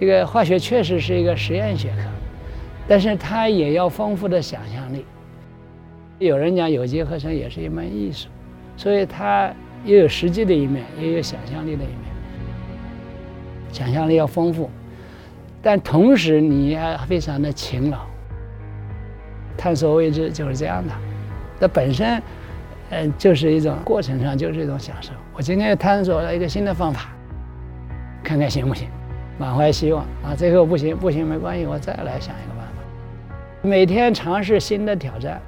这个化学确实是一个实验学科，但是它也要丰富的想象力。有人讲有机合成也是一门艺术，所以它又有实际的一面，也有想象力的一面。想象力要丰富，但同时你要非常的勤劳。探索未知就是这样的，它本身，嗯，就是一种过程上就是一种享受。我今天探索了一个新的方法，看看行不行，满怀希望啊。最后不行，不行没关系，我再来想一个办法。每天尝试新的挑战。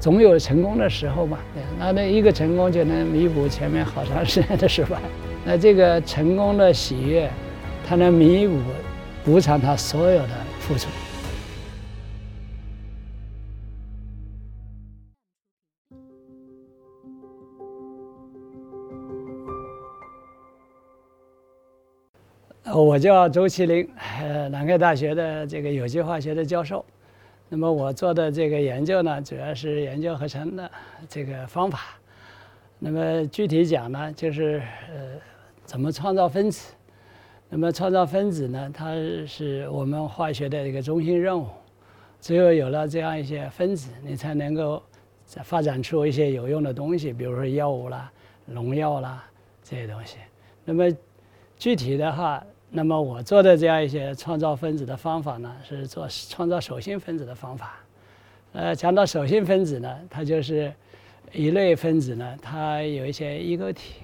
总有成功的时候嘛，那那一个成功就能弥补前面好长时间的失败。那这个成功的喜悦，它能弥补、补偿他所有的付出。我叫周麒麟，呃，南开大学的这个有机化学的教授。那么我做的这个研究呢，主要是研究合成的这个方法。那么具体讲呢，就是呃，怎么创造分子。那么创造分子呢，它是我们化学的一个中心任务。只有有了这样一些分子，你才能够发展出一些有用的东西，比如说药物啦、农药啦这些东西。那么具体的话，那么我做的这样一些创造分子的方法呢，是做创造手性分子的方法。呃，讲到手性分子呢，它就是一类分子呢，它有一些异构体。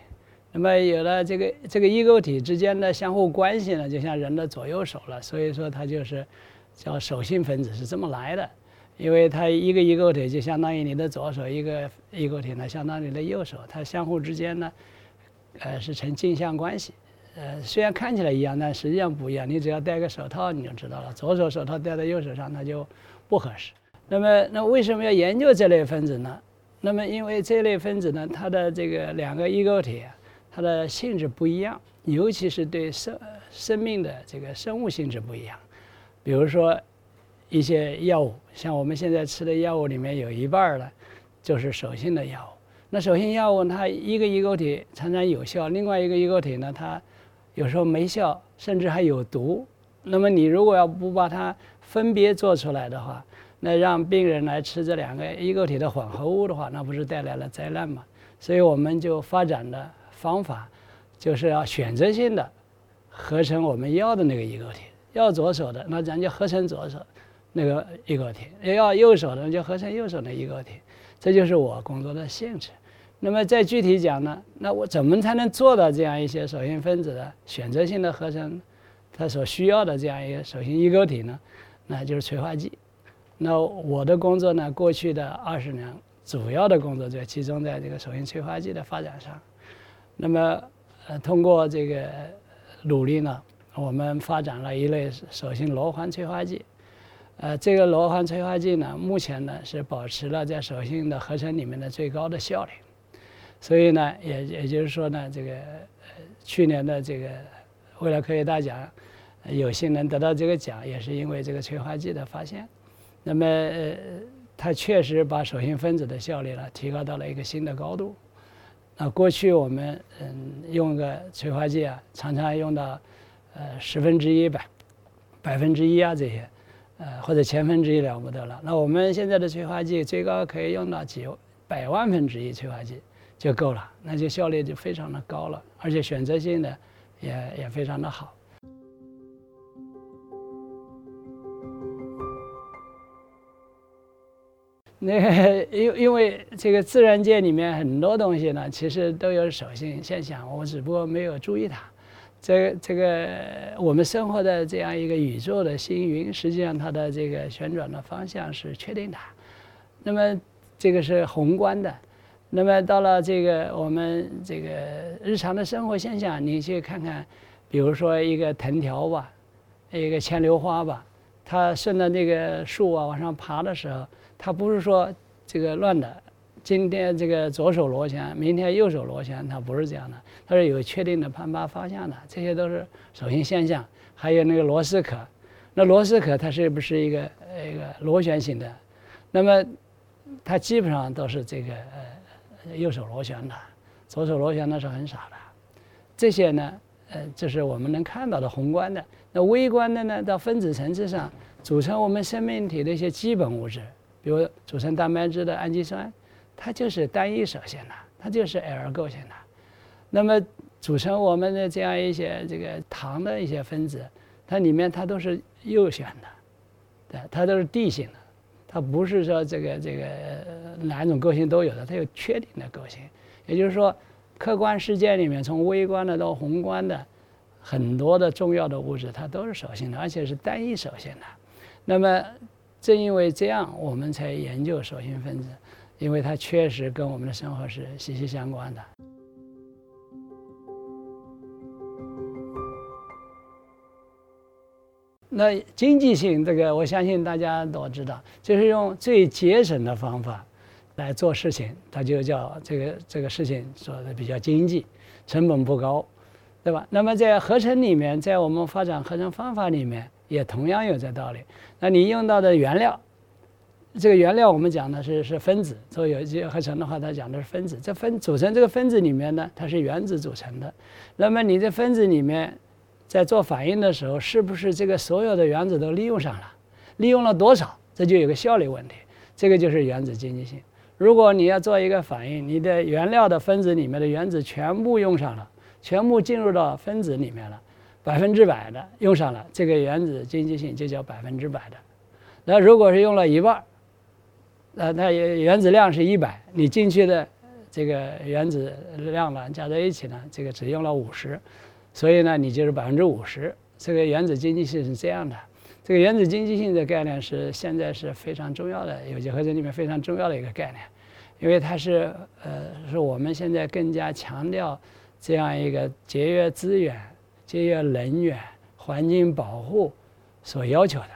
那么有了这个这个异构体之间的相互关系呢，就像人的左右手了。所以说它就是叫手性分子是这么来的，因为它一个异构体就相当于你的左手，一个异构体呢相当于你的右手，它相互之间呢，呃，是呈镜像关系。呃，虽然看起来一样，但实际上不一样。你只要戴个手套，你就知道了。左手手套戴在右手上，那就不合适。那么，那为什么要研究这类分子呢？那么，因为这类分子呢，它的这个两个异构体，它的性质不一样，尤其是对生生命的这个生物性质不一样。比如说，一些药物，像我们现在吃的药物里面有一半儿呢，就是手性的药物。那手性药物它一个异构体常常有效，另外一个异构体呢，它有时候没效，甚至还有毒。那么你如果要不把它分别做出来的话，那让病人来吃这两个异构体的混合物的话，那不是带来了灾难吗？所以我们就发展的方法，就是要选择性的合成我们要的那个异构体。要左手的，那咱就合成左手那个异构体；要右手的，就合成右手的异构体。这就是我工作的性质。那么再具体讲呢？那我怎么才能做到这样一些手性分子的选择性的合成，它所需要的这样一个手性异构体呢？那就是催化剂。那我的工作呢，过去的二十年主要的工作就集中在这个手性催化剂的发展上。那么，呃，通过这个努力呢，我们发展了一类手性螺环催化剂。呃，这个螺环催化剂呢，目前呢是保持了在手性的合成里面的最高的效率。所以呢，也也就是说呢，这个呃去年的这个未来科学大奖，有幸能得到这个奖，也是因为这个催化剂的发现。那么呃，它确实把手性分子的效率呢提高到了一个新的高度。那过去我们嗯用个催化剂啊，常常用到呃十分之一吧百分之一啊这些，呃或者千分之一了不得了。那我们现在的催化剂最高可以用到几百万分之一催化剂。就够了，那就效率就非常的高了，而且选择性的也也非常的好。那个 因因为这个自然界里面很多东西呢，其实都有手性现象，我只不过没有注意它。这这个我们生活的这样一个宇宙的星云，实际上它的这个旋转的方向是确定的。那么这个是宏观的。那么到了这个我们这个日常的生活现象，你去看看，比如说一个藤条吧，一个牵牛花吧，它顺着那个树啊往上爬的时候，它不是说这个乱的，今天这个左手螺旋，明天右手螺旋，它不是这样的，它是有确定的攀爬方向的，这些都是手性现象。还有那个螺丝壳，那螺丝壳它是不是一个一个螺旋形的？那么它基本上都是这个呃。右手螺旋的，左手螺旋的是很少的。这些呢，呃，这是我们能看到的宏观的。那微观的呢，到分子层次上，组成我们生命体的一些基本物质，比如组成蛋白质的氨基酸，它就是单一手线的，它就是 L 构型的。那么组成我们的这样一些这个糖的一些分子，它里面它都是右旋的，对，它都是地性的，它不是说这个这个哪种个性都有的，它有确定的个性。也就是说，客观世界里面从微观的到宏观的很多的重要的物质，它都是手性的，而且是单一手性的。那么正因为这样，我们才研究手性分子，因为它确实跟我们的生活是息息相关的。那经济性这个，我相信大家都知道，就是用最节省的方法来做事情，它就叫这个这个事情做的比较经济，成本不高，对吧？那么在合成里面，在我们发展合成方法里面，也同样有这道理。那你用到的原料，这个原料我们讲的是是分子，做有机合成的话，它讲的是分子。这分组成这个分子里面呢，它是原子组成的。那么你这分子里面。在做反应的时候，是不是这个所有的原子都利用上了？利用了多少？这就有个效率问题。这个就是原子经济性。如果你要做一个反应，你的原料的分子里面的原子全部用上了，全部进入到分子里面了，百分之百的用上了，这个原子经济性就叫百分之百的。那如果是用了一半，那那原子量是一百，你进去的这个原子量呢，加在一起呢，这个只用了五十。所以呢，你就是百分之五十。这个原子经济性是这样的。这个原子经济性的概念是现在是非常重要的，有机合成里面非常重要的一个概念，因为它是呃是我们现在更加强调这样一个节约资源、节约能源、环境保护所要求的。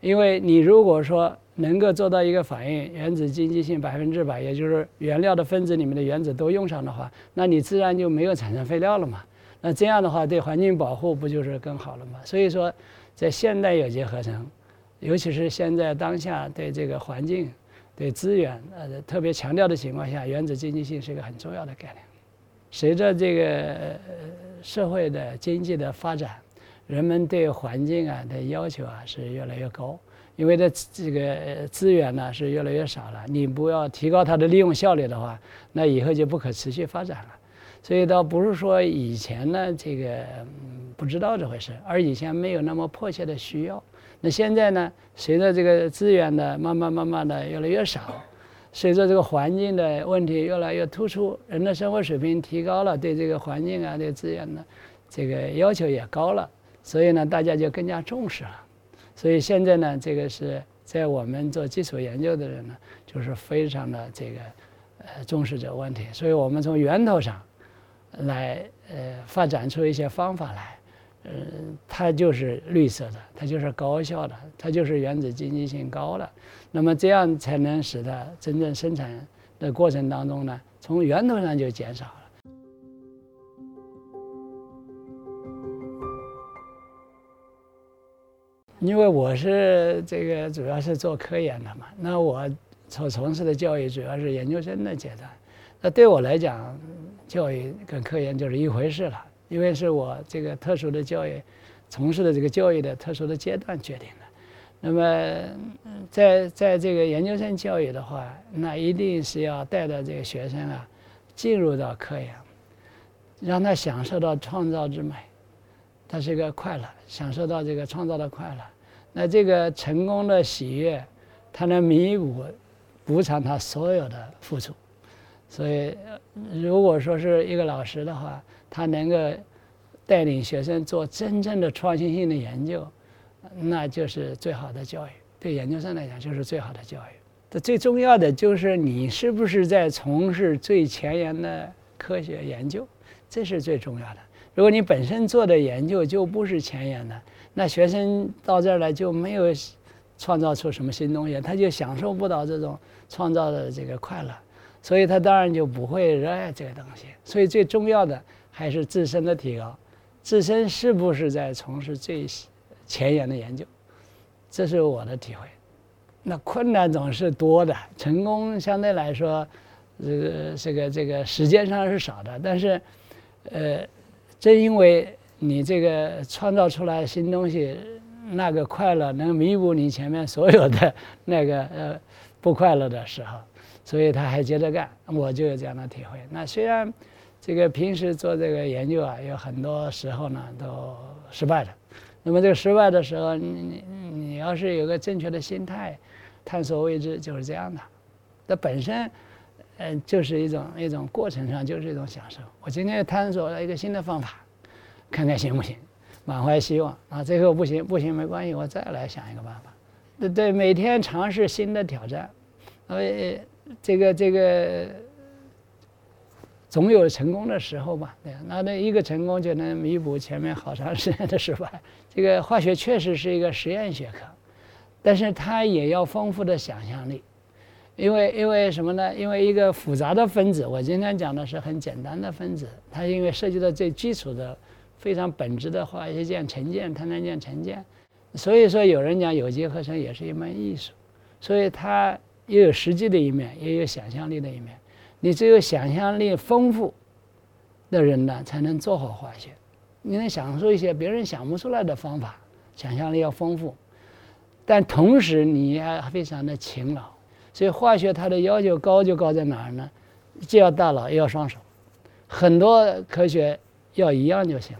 因为你如果说能够做到一个反应原子经济性百分之百，也就是原料的分子里面的原子都用上的话，那你自然就没有产生废料了嘛。那这样的话，对环境保护不就是更好了吗？所以说，在现代有机合成，尤其是现在当下对这个环境、对资源呃特别强调的情况下，原子经济性是一个很重要的概念。随着这个社会的经济的发展，人们对环境啊的要求啊是越来越高，因为这这个资源呢是越来越少了。你不要提高它的利用效率的话，那以后就不可持续发展了。所以倒不是说以前呢，这个不知道这回事，而以前没有那么迫切的需要。那现在呢，随着这个资源的慢慢慢慢的越来越少，随着这个环境的问题越来越突出，人的生活水平提高了，对这个环境啊、对资源的这个要求也高了，所以呢，大家就更加重视了。所以现在呢，这个是在我们做基础研究的人呢，就是非常的这个呃重视这个问题。所以我们从源头上。来，呃，发展出一些方法来，呃，它就是绿色的，它就是高效的，它就是原子经济性高的，那么这样才能使得真正生产的过程当中呢，从源头上就减少了。因为我是这个主要是做科研的嘛，那我所从事的教育主要是研究生的阶段，那对我来讲。教育跟科研就是一回事了，因为是我这个特殊的教育，从事的这个教育的特殊的阶段决定的。那么，在在这个研究生教育的话，那一定是要带着这个学生啊，进入到科研，让他享受到创造之美，他是一个快乐，享受到这个创造的快乐。那这个成功的喜悦，他能弥补补偿他所有的付出。所以，如果说是一个老师的话，他能够带领学生做真正的创新性的研究，那就是最好的教育。对研究生来讲，就是最好的教育。这最重要的就是你是不是在从事最前沿的科学研究，这是最重要的。如果你本身做的研究就不是前沿的，那学生到这儿来就没有创造出什么新东西，他就享受不到这种创造的这个快乐。所以他当然就不会热爱这个东西。所以最重要的还是自身的提高，自身是不是在从事最前沿的研究，这是我的体会。那困难总是多的，成功相对来说，这个这个这个时间上是少的。但是，呃，正因为你这个创造出来新东西，那个快乐能弥补你前面所有的那个呃不快乐的时候，所以他还接着干。我就有这样的体会。那虽然这个平时做这个研究啊，有很多时候呢都失败了。那么这个失败的时候，你你你要是有个正确的心态，探索未知就是这样的。那本身，嗯，就是一种一种过程上就是一种享受。我今天探索了一个新的方法。看看行不行，满怀希望啊！最后不行，不行没关系，我再来想一个办法。对对，每天尝试新的挑战，呃，这个这个总有成功的时候吧？对，那那一个成功就能弥补前面好长时间的失败。这个化学确实是一个实验学科，但是它也要丰富的想象力，因为因为什么呢？因为一个复杂的分子，我今天讲的是很简单的分子，它因为涉及到最基础的。非常本质的化学键、成键、碳酸键、成键，所以说有人讲有机合成也是一门艺术，所以它也有实际的一面，也有想象力的一面。你只有想象力丰富的人呢，才能做好化学。你能想出一些别人想不出来的方法，想象力要丰富，但同时你也非常的勤劳。所以化学它的要求高就高在哪儿呢？既要大脑，又要双手，很多科学要一样就行。